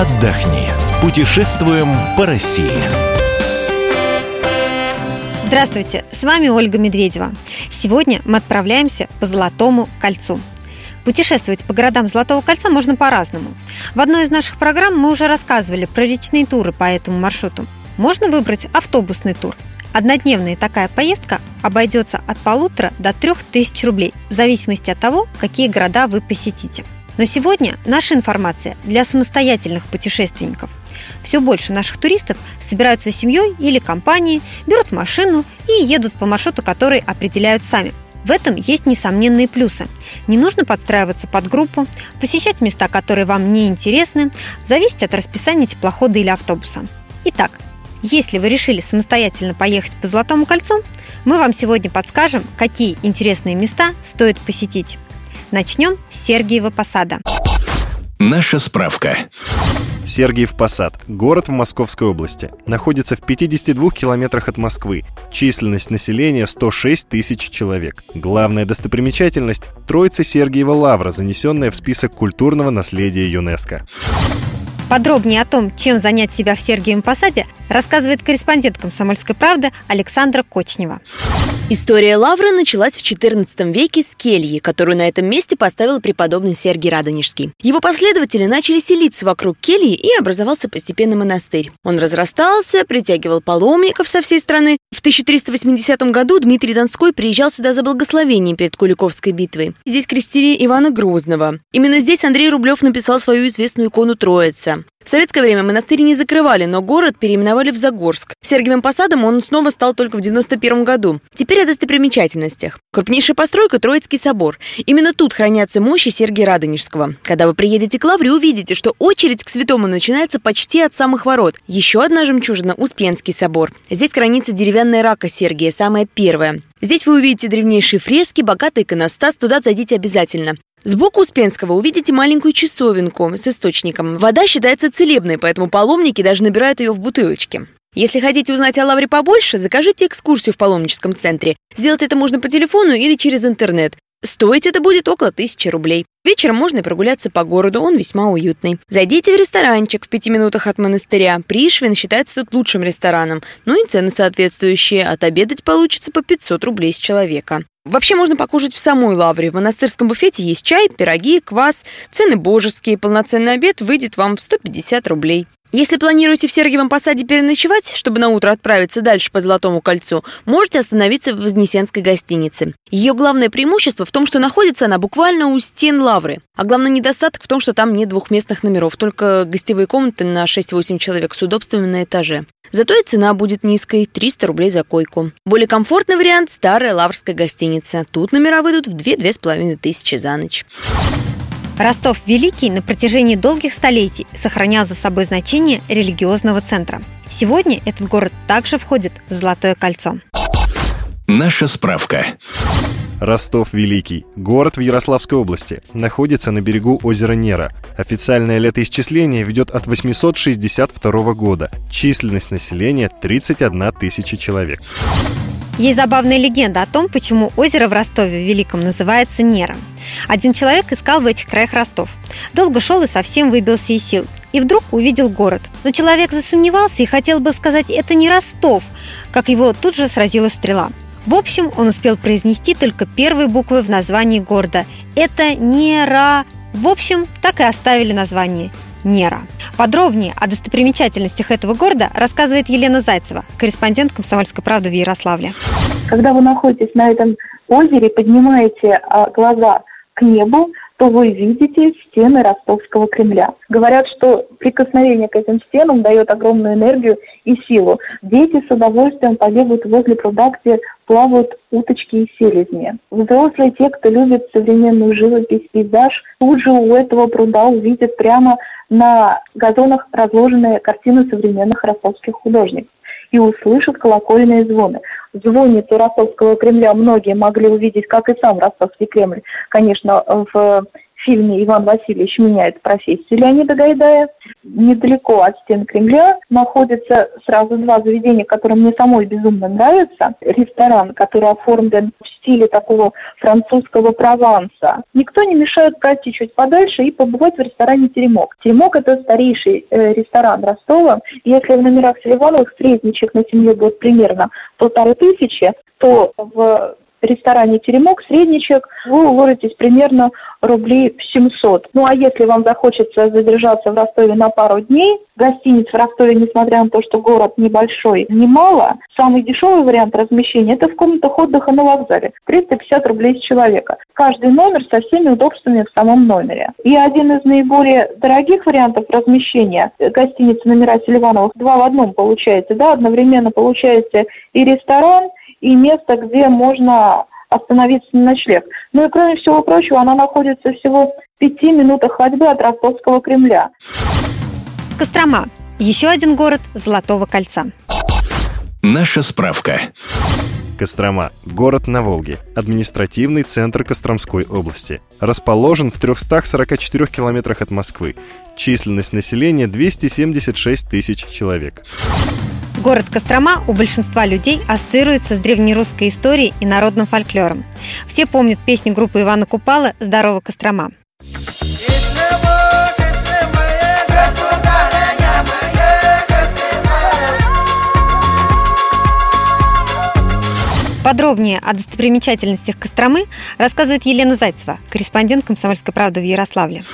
отдохни. Путешествуем по России. Здравствуйте, с вами Ольга Медведева. Сегодня мы отправляемся по Золотому кольцу. Путешествовать по городам Золотого кольца можно по-разному. В одной из наших программ мы уже рассказывали про речные туры по этому маршруту. Можно выбрать автобусный тур. Однодневная такая поездка обойдется от полутора до трех тысяч рублей, в зависимости от того, какие города вы посетите. Но сегодня наша информация для самостоятельных путешественников. Все больше наших туристов собираются семьей или компанией, берут машину и едут по маршруту, который определяют сами. В этом есть несомненные плюсы. Не нужно подстраиваться под группу, посещать места, которые вам не интересны, зависеть от расписания теплохода или автобуса. Итак, если вы решили самостоятельно поехать по Золотому кольцу, мы вам сегодня подскажем, какие интересные места стоит посетить. Начнем с Сергиева Посада. Наша справка. Сергиев Посад. Город в Московской области. Находится в 52 километрах от Москвы. Численность населения 106 тысяч человек. Главная достопримечательность – Троица Сергиева Лавра, занесенная в список культурного наследия ЮНЕСКо. Подробнее о том, чем занять себя в Сергиевом Посаде, рассказывает корреспондент «Комсомольской правды» Александра Кочнева. История Лавры началась в XIV веке с кельи, которую на этом месте поставил преподобный Сергий Радонежский. Его последователи начали селиться вокруг кельи и образовался постепенно монастырь. Он разрастался, притягивал паломников со всей страны. В 1380 году Дмитрий Донской приезжал сюда за благословением перед Куликовской битвой. Здесь крестили Ивана Грозного. Именно здесь Андрей Рублев написал свою известную икону Троица. В советское время монастырь не закрывали, но город переименовали в Загорск. Сергиевым посадом он снова стал только в 91 году. Теперь о достопримечательностях. Крупнейшая постройка – Троицкий собор. Именно тут хранятся мощи Сергия Радонежского. Когда вы приедете к Лавре, увидите, что очередь к святому начинается почти от самых ворот. Еще одна жемчужина – Успенский собор. Здесь хранится деревянная рака Сергия, самая первая. Здесь вы увидите древнейшие фрески, богатый иконостас, туда зайдите обязательно. Сбоку Успенского увидите маленькую часовенку с источником. Вода считается целебной, поэтому паломники даже набирают ее в бутылочке. Если хотите узнать о Лавре побольше, закажите экскурсию в паломническом центре. Сделать это можно по телефону или через интернет. Стоить это будет около тысячи рублей. Вечером можно прогуляться по городу, он весьма уютный. Зайдите в ресторанчик в пяти минутах от монастыря. Пришвин считается тут лучшим рестораном. Ну и цены соответствующие. Отобедать получится по 500 рублей с человека. Вообще можно покушать в самой лавре. В монастырском буфете есть чай, пироги, квас. Цены божеские. Полноценный обед выйдет вам в 150 рублей. Если планируете в Сергиевом Посаде переночевать, чтобы на утро отправиться дальше по Золотому кольцу, можете остановиться в Вознесенской гостинице. Ее главное преимущество в том, что находится она буквально у стен лавры. А главный недостаток в том, что там нет двухместных номеров, только гостевые комнаты на 6-8 человек с удобствами на этаже. Зато и цена будет низкой – 300 рублей за койку. Более комфортный вариант – старая лаврская гостиница. Тут номера выйдут в 2-2,5 тысячи за ночь. Ростов Великий на протяжении долгих столетий сохранял за собой значение религиозного центра. Сегодня этот город также входит в Золотое кольцо. Наша справка. Ростов Великий. Город в Ярославской области. Находится на берегу озера Нера. Официальное летоисчисление ведет от 862 года. Численность населения 31 тысяча человек. Есть забавная легенда о том, почему озеро в Ростове Великом называется Нера. Один человек искал в этих краях Ростов. Долго шел и совсем выбился из сил. И вдруг увидел город. Но человек засомневался и хотел бы сказать «это не Ростов», как его тут же сразила стрела. В общем, он успел произнести только первые буквы в названии города. Это Нера. В общем, так и оставили название Нера. Подробнее о достопримечательностях этого города рассказывает Елена Зайцева, корреспондент «Комсомольской правды» в Ярославле. Когда вы находитесь на этом озере, поднимаете а, глаза к небу, то вы видите стены Ростовского Кремля. Говорят, что прикосновение к этим стенам дает огромную энергию и силу. Дети с удовольствием побегают возле пруда, где плавают уточки и селезни. Взрослые, те, кто любит современную живопись, пейзаж, тут же у этого пруда увидят прямо на газонах разложенные картины современных ростовских художников и услышат колокольные звоны. Звонницу Ростовского Кремля многие могли увидеть, как и сам Ростовский Кремль, конечно, в фильме «Иван Васильевич меняет профессию» Леонида Гайдая. Недалеко от стен Кремля находятся сразу два заведения, которые мне самой безумно нравятся. Ресторан, который оформлен в стиле такого французского Прованса. Никто не мешает пройти чуть подальше и побывать в ресторане «Теремок». «Теремок» – это старейший э, ресторан Ростова. Если в номерах Селивановых средничек на семью будет примерно полторы тысячи, то в ресторане «Теремок» средничек вы уложитесь примерно рублей 700. Ну а если вам захочется задержаться в Ростове на пару дней, гостиниц в Ростове, несмотря на то, что город небольшой, немало, самый дешевый вариант размещения – это в комнатах отдыха на вокзале. 350 рублей с человека. Каждый номер со всеми удобствами в самом номере. И один из наиболее дорогих вариантов размещения гостиницы номера Селивановых два в одном получается. Да, одновременно получается и ресторан, и место, где можно остановиться на ночлег. Ну и кроме всего прочего, она находится всего в пяти минутах ходьбы от Ростовского Кремля. Кострома. Еще один город Золотого кольца. Наша справка. Кострома – город на Волге, административный центр Костромской области. Расположен в 344 километрах от Москвы. Численность населения 276 тысяч человек. Город Кострома у большинства людей ассоциируется с древнерусской историей и народным фольклором. Все помнят песню группы Ивана Купала «Здорово, Кострома». Подробнее о достопримечательностях Костромы рассказывает Елена Зайцева, корреспондент «Комсомольской правды» в Ярославле.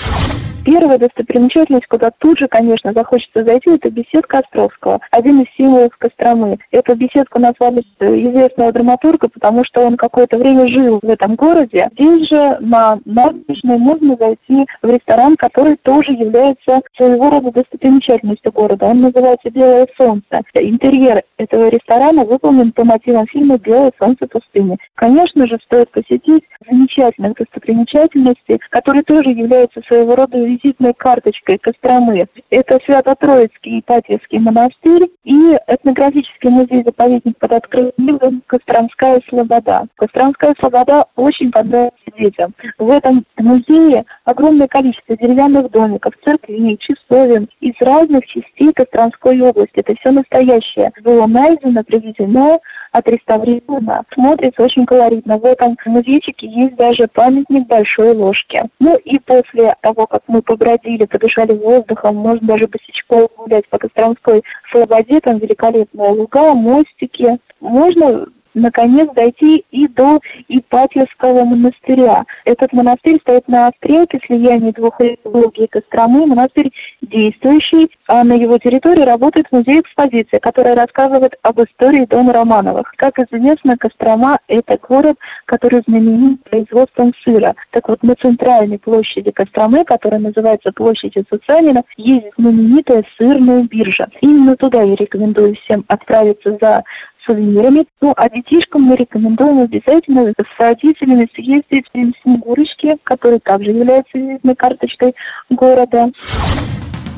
Первая достопримечательность, куда тут же, конечно, захочется зайти, это беседка Островского, один из символов Костромы. Эту беседку назвали известного драматурга, потому что он какое-то время жил в этом городе. Здесь же на набережной можно зайти в ресторан, который тоже является своего рода достопримечательностью города. Он называется «Белое солнце». Интерьер этого ресторана выполнен по мотивам фильма «Белое солнце пустыни». Конечно же, стоит посетить замечательных достопримечательностей, которые тоже являются своего рода визитной карточкой Костромы. Это Свято-Троицкий Ипатьевский монастырь и этнографический музей-заповедник под открытым Костромская Слобода. Костромская Слобода очень понравится детям. В этом музее огромное количество деревянных домиков, церквей, часовен из разных частей Костромской области. Это все настоящее. Было найдено, привезено, отреставрировано. Смотрится очень колоритно. В этом музейчике есть даже памятник большой ложки. Ну и после того, как мы побродили, подышали воздухом, можно даже босичком гулять по Костромской слободе, там великолепные луга, мостики. Можно наконец дойти и до Ипатьевского монастыря. Этот монастырь стоит на стрелке слияния двух рек и Костромы. Монастырь действующий, а на его территории работает музей-экспозиция, которая рассказывает об истории дома Романовых. Как известно, Кострома – это город, который знаменит производством сыра. Так вот, на центральной площади Костромы, которая называется площадью Цуцанина, есть знаменитая сырная биржа. Именно туда я рекомендую всем отправиться за сувенирами. Ну, а детишкам мы рекомендуем обязательно с родителями съездить в Снегурочки, который также является визитной карточкой города.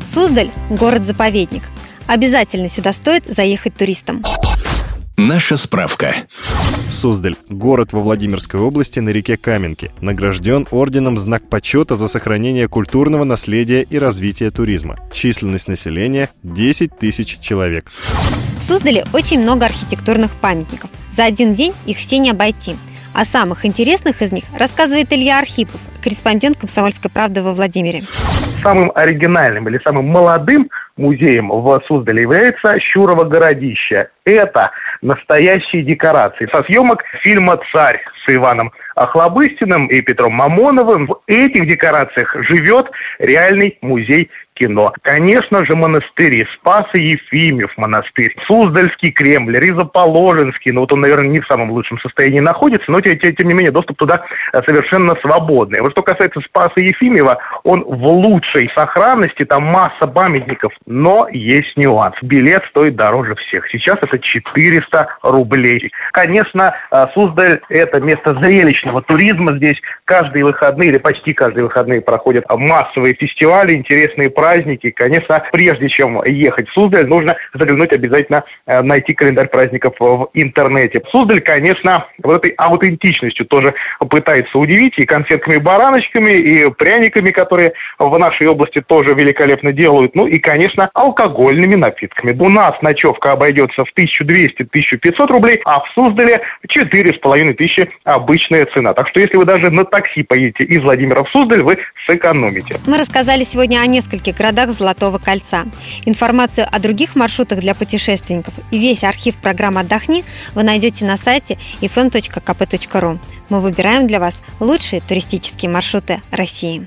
Суздаль – город-заповедник. Обязательно сюда стоит заехать туристам. Наша справка. Суздаль – город во Владимирской области на реке Каменки. Награжден орденом «Знак почета» за сохранение культурного наследия и развитие туризма. Численность населения – 10 тысяч человек. В Суздале очень много архитектурных памятников. За один день их все не обойти. О самых интересных из них рассказывает Илья Архипов, корреспондент «Комсомольской правды» во Владимире. Самым оригинальным или самым молодым музеем в Суздале является Щурово городище. Это настоящие декорации со съемок фильма «Царь» с Иваном Охлобыстиным и Петром Мамоновым. В этих декорациях живет реальный музей кино. Конечно же, монастыри. Спас и Ефимьев монастырь, Суздальский Кремль, Ризоположенский. Ну вот он, наверное, не в самом лучшем состоянии находится, но тем, тем не менее доступ туда э, совершенно свободный. Вот что касается Спаса Ефимьева, он в лучшей сохранности, там масса памятников, но есть нюанс. Билет стоит дороже всех. Сейчас это 400 рублей. Конечно, э, Суздаль – это место зрелищного туризма. Здесь каждые выходные или почти каждые выходные проходят массовые фестивали, интересные праздники. Конечно, прежде чем ехать в Суздаль, нужно заглянуть обязательно, э, найти календарь праздников в интернете. Суздаль, конечно, вот этой аутентичностью тоже пытается удивить и конфетками-бараночками, и пряниками, которые в нашей области тоже великолепно делают, ну и, конечно, алкогольными напитками. У нас ночевка обойдется в 1200-1500 рублей, а в Суздале 4500 обычная цена. Так что если вы даже на такси поедете из Владимира в Суздаль, вы сэкономите. Мы рассказали сегодня о нескольких городах Золотого кольца. Информацию о других маршрутах для путешественников и весь архив программы «Отдохни» вы найдете на сайте fm.kp.ru. Мы выбираем для вас лучшие туристические маршруты России.